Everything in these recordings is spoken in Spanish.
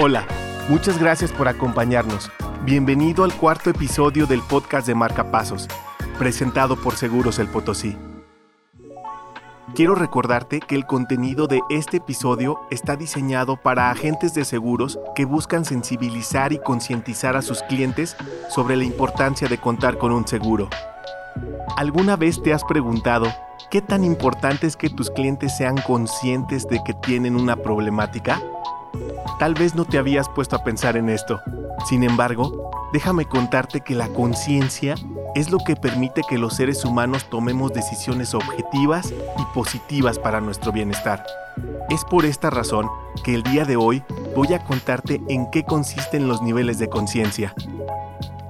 Hola, muchas gracias por acompañarnos. Bienvenido al cuarto episodio del podcast de Marcapasos, presentado por Seguros El Potosí. Quiero recordarte que el contenido de este episodio está diseñado para agentes de seguros que buscan sensibilizar y concientizar a sus clientes sobre la importancia de contar con un seguro. ¿Alguna vez te has preguntado qué tan importante es que tus clientes sean conscientes de que tienen una problemática? Tal vez no te habías puesto a pensar en esto. Sin embargo, déjame contarte que la conciencia es lo que permite que los seres humanos tomemos decisiones objetivas y positivas para nuestro bienestar. Es por esta razón que el día de hoy voy a contarte en qué consisten los niveles de conciencia.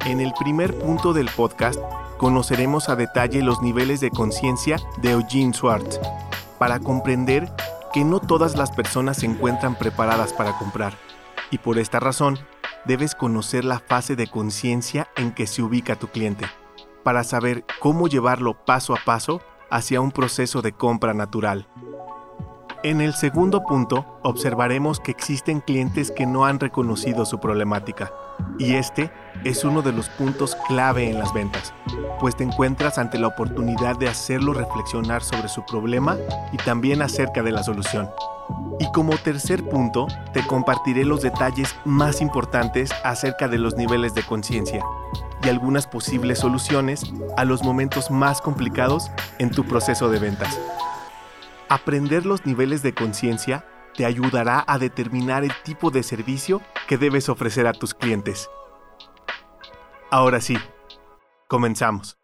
En el primer punto del podcast conoceremos a detalle los niveles de conciencia de Eugene Schwartz para comprender que no todas las personas se encuentran preparadas para comprar y por esta razón debes conocer la fase de conciencia en que se ubica tu cliente para saber cómo llevarlo paso a paso hacia un proceso de compra natural. En el segundo punto, observaremos que existen clientes que no han reconocido su problemática, y este es uno de los puntos clave en las ventas, pues te encuentras ante la oportunidad de hacerlo reflexionar sobre su problema y también acerca de la solución. Y como tercer punto, te compartiré los detalles más importantes acerca de los niveles de conciencia y algunas posibles soluciones a los momentos más complicados en tu proceso de ventas. Aprender los niveles de conciencia te ayudará a determinar el tipo de servicio que debes ofrecer a tus clientes. Ahora sí, comenzamos.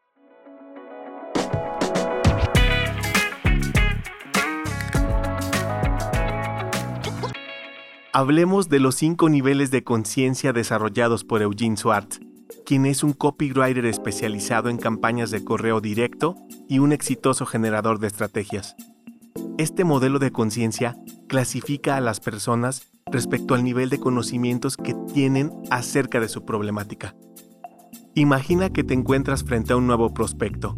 Hablemos de los cinco niveles de conciencia desarrollados por Eugene Schwartz, quien es un copywriter especializado en campañas de correo directo y un exitoso generador de estrategias. Este modelo de conciencia clasifica a las personas respecto al nivel de conocimientos que tienen acerca de su problemática. Imagina que te encuentras frente a un nuevo prospecto.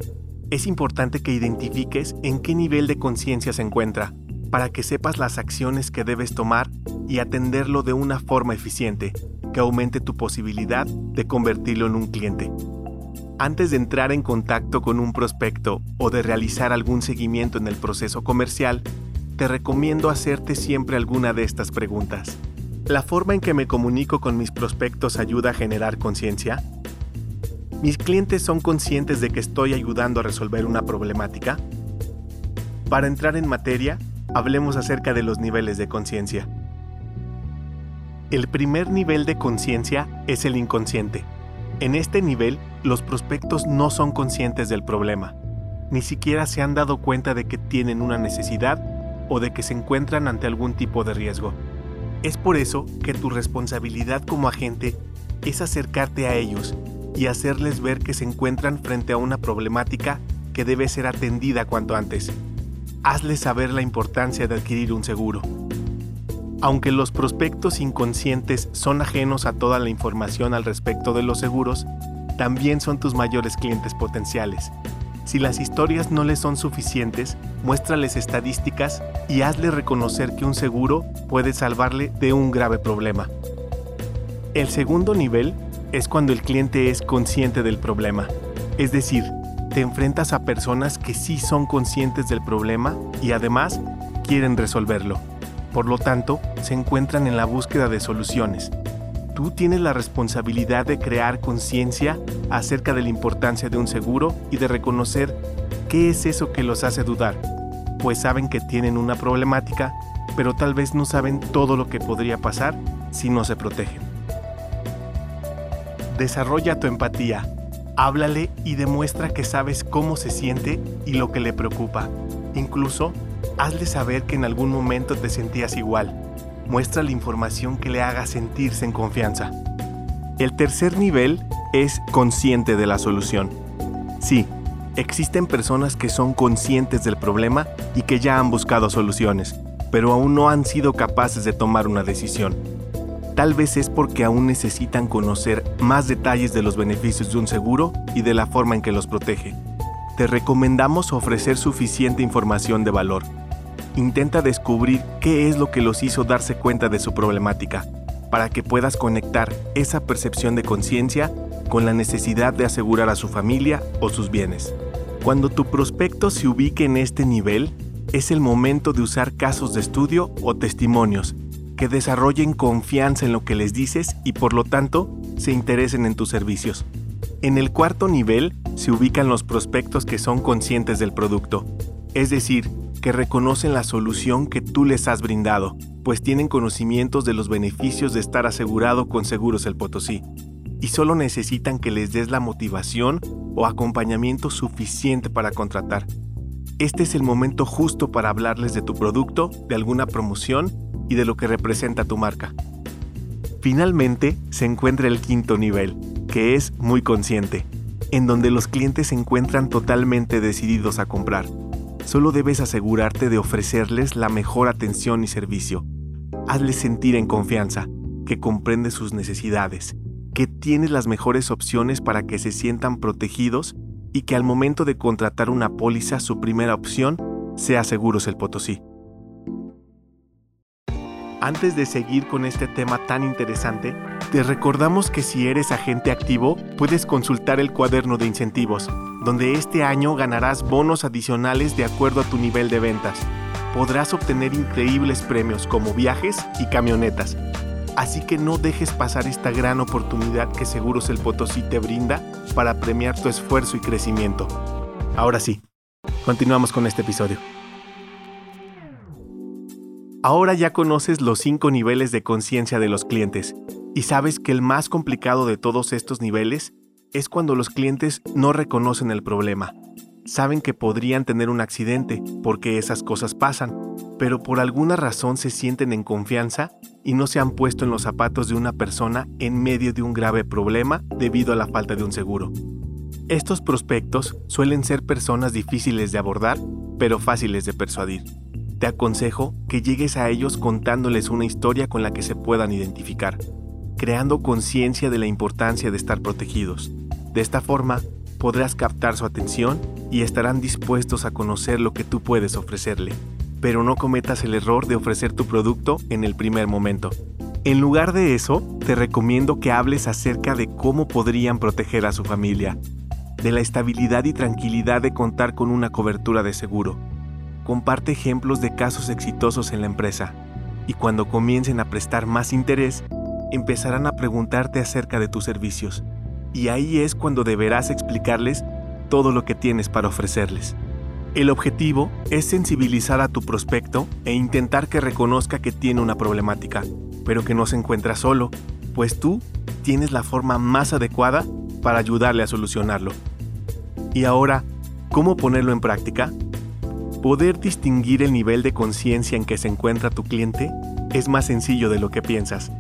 Es importante que identifiques en qué nivel de conciencia se encuentra, para que sepas las acciones que debes tomar y atenderlo de una forma eficiente, que aumente tu posibilidad de convertirlo en un cliente. Antes de entrar en contacto con un prospecto o de realizar algún seguimiento en el proceso comercial, te recomiendo hacerte siempre alguna de estas preguntas. ¿La forma en que me comunico con mis prospectos ayuda a generar conciencia? ¿Mis clientes son conscientes de que estoy ayudando a resolver una problemática? Para entrar en materia, hablemos acerca de los niveles de conciencia. El primer nivel de conciencia es el inconsciente. En este nivel, los prospectos no son conscientes del problema, ni siquiera se han dado cuenta de que tienen una necesidad o de que se encuentran ante algún tipo de riesgo. Es por eso que tu responsabilidad como agente es acercarte a ellos y hacerles ver que se encuentran frente a una problemática que debe ser atendida cuanto antes. Hazles saber la importancia de adquirir un seguro. Aunque los prospectos inconscientes son ajenos a toda la información al respecto de los seguros, también son tus mayores clientes potenciales. Si las historias no les son suficientes, muéstrales estadísticas y hazle reconocer que un seguro puede salvarle de un grave problema. El segundo nivel es cuando el cliente es consciente del problema, es decir, te enfrentas a personas que sí son conscientes del problema y además quieren resolverlo. Por lo tanto, se encuentran en la búsqueda de soluciones. Tú tienes la responsabilidad de crear conciencia acerca de la importancia de un seguro y de reconocer qué es eso que los hace dudar, pues saben que tienen una problemática, pero tal vez no saben todo lo que podría pasar si no se protegen. Desarrolla tu empatía, háblale y demuestra que sabes cómo se siente y lo que le preocupa. Incluso hazle saber que en algún momento te sentías igual. Muestra la información que le haga sentirse en confianza. El tercer nivel es consciente de la solución. Sí, existen personas que son conscientes del problema y que ya han buscado soluciones, pero aún no han sido capaces de tomar una decisión. Tal vez es porque aún necesitan conocer más detalles de los beneficios de un seguro y de la forma en que los protege. Te recomendamos ofrecer suficiente información de valor intenta descubrir qué es lo que los hizo darse cuenta de su problemática, para que puedas conectar esa percepción de conciencia con la necesidad de asegurar a su familia o sus bienes. Cuando tu prospecto se ubique en este nivel, es el momento de usar casos de estudio o testimonios que desarrollen confianza en lo que les dices y por lo tanto se interesen en tus servicios. En el cuarto nivel se ubican los prospectos que son conscientes del producto, es decir, que reconocen la solución que tú les has brindado, pues tienen conocimientos de los beneficios de estar asegurado con Seguros El Potosí, y solo necesitan que les des la motivación o acompañamiento suficiente para contratar. Este es el momento justo para hablarles de tu producto, de alguna promoción y de lo que representa tu marca. Finalmente, se encuentra el quinto nivel, que es muy consciente, en donde los clientes se encuentran totalmente decididos a comprar. Solo debes asegurarte de ofrecerles la mejor atención y servicio. Hazles sentir en confianza, que comprendes sus necesidades, que tienes las mejores opciones para que se sientan protegidos y que al momento de contratar una póliza su primera opción sea Seguros el Potosí. Antes de seguir con este tema tan interesante, te recordamos que si eres agente activo, puedes consultar el cuaderno de incentivos, donde este año ganarás bonos adicionales de acuerdo a tu nivel de ventas. Podrás obtener increíbles premios como viajes y camionetas. Así que no dejes pasar esta gran oportunidad que Seguros el Potosí te brinda para premiar tu esfuerzo y crecimiento. Ahora sí, continuamos con este episodio. Ahora ya conoces los cinco niveles de conciencia de los clientes y sabes que el más complicado de todos estos niveles es cuando los clientes no reconocen el problema. Saben que podrían tener un accidente porque esas cosas pasan, pero por alguna razón se sienten en confianza y no se han puesto en los zapatos de una persona en medio de un grave problema debido a la falta de un seguro. Estos prospectos suelen ser personas difíciles de abordar, pero fáciles de persuadir te aconsejo que llegues a ellos contándoles una historia con la que se puedan identificar, creando conciencia de la importancia de estar protegidos. De esta forma, podrás captar su atención y estarán dispuestos a conocer lo que tú puedes ofrecerle. Pero no cometas el error de ofrecer tu producto en el primer momento. En lugar de eso, te recomiendo que hables acerca de cómo podrían proteger a su familia, de la estabilidad y tranquilidad de contar con una cobertura de seguro, comparte ejemplos de casos exitosos en la empresa y cuando comiencen a prestar más interés, empezarán a preguntarte acerca de tus servicios. Y ahí es cuando deberás explicarles todo lo que tienes para ofrecerles. El objetivo es sensibilizar a tu prospecto e intentar que reconozca que tiene una problemática, pero que no se encuentra solo, pues tú tienes la forma más adecuada para ayudarle a solucionarlo. Y ahora, ¿cómo ponerlo en práctica? Poder distinguir el nivel de conciencia en que se encuentra tu cliente es más sencillo de lo que piensas.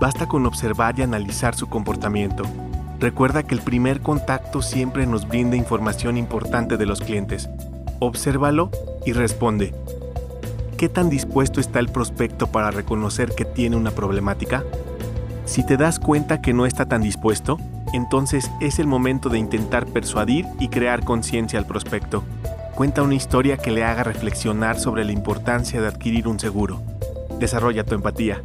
Basta con observar y analizar su comportamiento. Recuerda que el primer contacto siempre nos brinda información importante de los clientes. Obsérvalo y responde. ¿Qué tan dispuesto está el prospecto para reconocer que tiene una problemática? Si te das cuenta que no está tan dispuesto, entonces es el momento de intentar persuadir y crear conciencia al prospecto. Cuenta una historia que le haga reflexionar sobre la importancia de adquirir un seguro. Desarrolla tu empatía.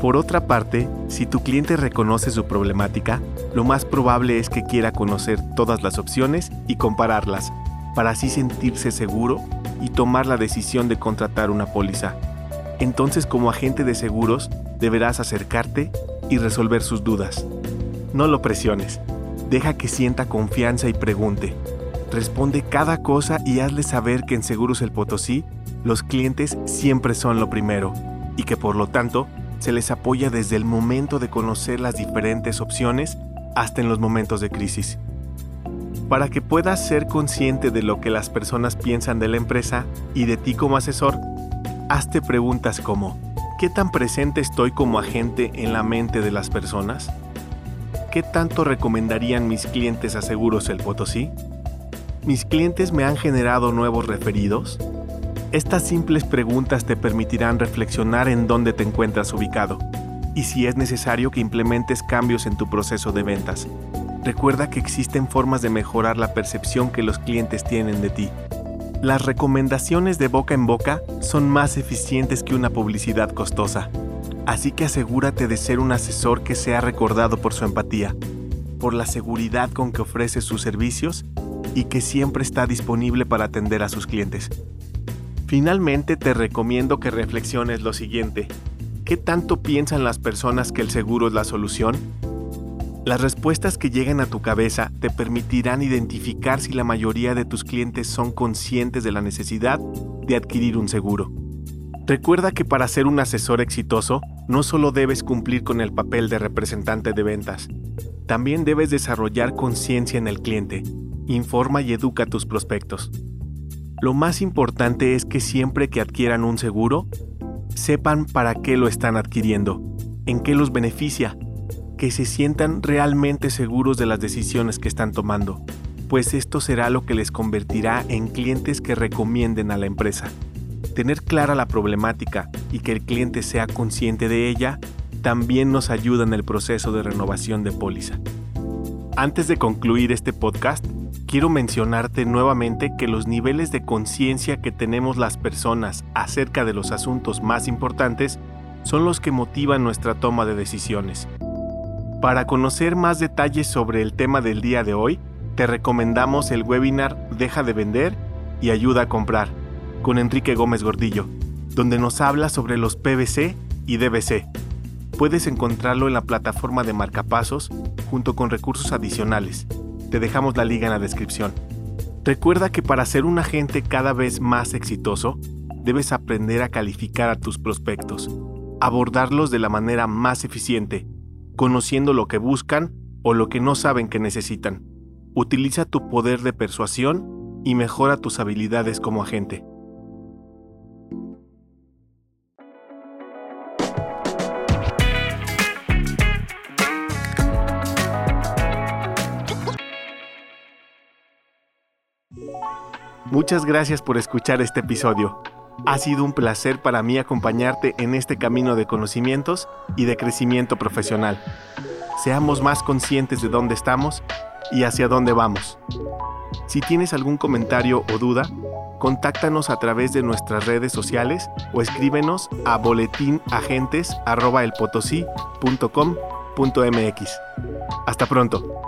Por otra parte, si tu cliente reconoce su problemática, lo más probable es que quiera conocer todas las opciones y compararlas, para así sentirse seguro y tomar la decisión de contratar una póliza. Entonces como agente de seguros deberás acercarte y resolver sus dudas. No lo presiones, deja que sienta confianza y pregunte. Responde cada cosa y hazle saber que en Seguros El Potosí los clientes siempre son lo primero y que por lo tanto se les apoya desde el momento de conocer las diferentes opciones hasta en los momentos de crisis. Para que puedas ser consciente de lo que las personas piensan de la empresa y de ti como asesor, hazte preguntas como ¿qué tan presente estoy como agente en la mente de las personas? ¿Qué tanto recomendarían mis clientes a Seguros El Potosí? ¿Mis clientes me han generado nuevos referidos? Estas simples preguntas te permitirán reflexionar en dónde te encuentras ubicado y si es necesario que implementes cambios en tu proceso de ventas. Recuerda que existen formas de mejorar la percepción que los clientes tienen de ti. Las recomendaciones de boca en boca son más eficientes que una publicidad costosa. Así que asegúrate de ser un asesor que sea recordado por su empatía, por la seguridad con que ofrece sus servicios y que siempre está disponible para atender a sus clientes. Finalmente te recomiendo que reflexiones lo siguiente. ¿Qué tanto piensan las personas que el seguro es la solución? Las respuestas que lleguen a tu cabeza te permitirán identificar si la mayoría de tus clientes son conscientes de la necesidad de adquirir un seguro. Recuerda que para ser un asesor exitoso, no solo debes cumplir con el papel de representante de ventas, también debes desarrollar conciencia en el cliente, informa y educa a tus prospectos. Lo más importante es que siempre que adquieran un seguro, sepan para qué lo están adquiriendo, en qué los beneficia, que se sientan realmente seguros de las decisiones que están tomando, pues esto será lo que les convertirá en clientes que recomienden a la empresa. Tener clara la problemática y que el cliente sea consciente de ella también nos ayuda en el proceso de renovación de póliza. Antes de concluir este podcast, quiero mencionarte nuevamente que los niveles de conciencia que tenemos las personas acerca de los asuntos más importantes son los que motivan nuestra toma de decisiones. Para conocer más detalles sobre el tema del día de hoy, te recomendamos el webinar Deja de vender y ayuda a comprar con Enrique Gómez Gordillo, donde nos habla sobre los PVC y DBC. Puedes encontrarlo en la plataforma de Marcapasos junto con recursos adicionales. Te dejamos la liga en la descripción. Recuerda que para ser un agente cada vez más exitoso, debes aprender a calificar a tus prospectos, abordarlos de la manera más eficiente, conociendo lo que buscan o lo que no saben que necesitan. Utiliza tu poder de persuasión y mejora tus habilidades como agente. Muchas gracias por escuchar este episodio. Ha sido un placer para mí acompañarte en este camino de conocimientos y de crecimiento profesional. Seamos más conscientes de dónde estamos y hacia dónde vamos. Si tienes algún comentario o duda, contáctanos a través de nuestras redes sociales o escríbenos a boletinagentes.elpotosí.com.mx. Hasta pronto.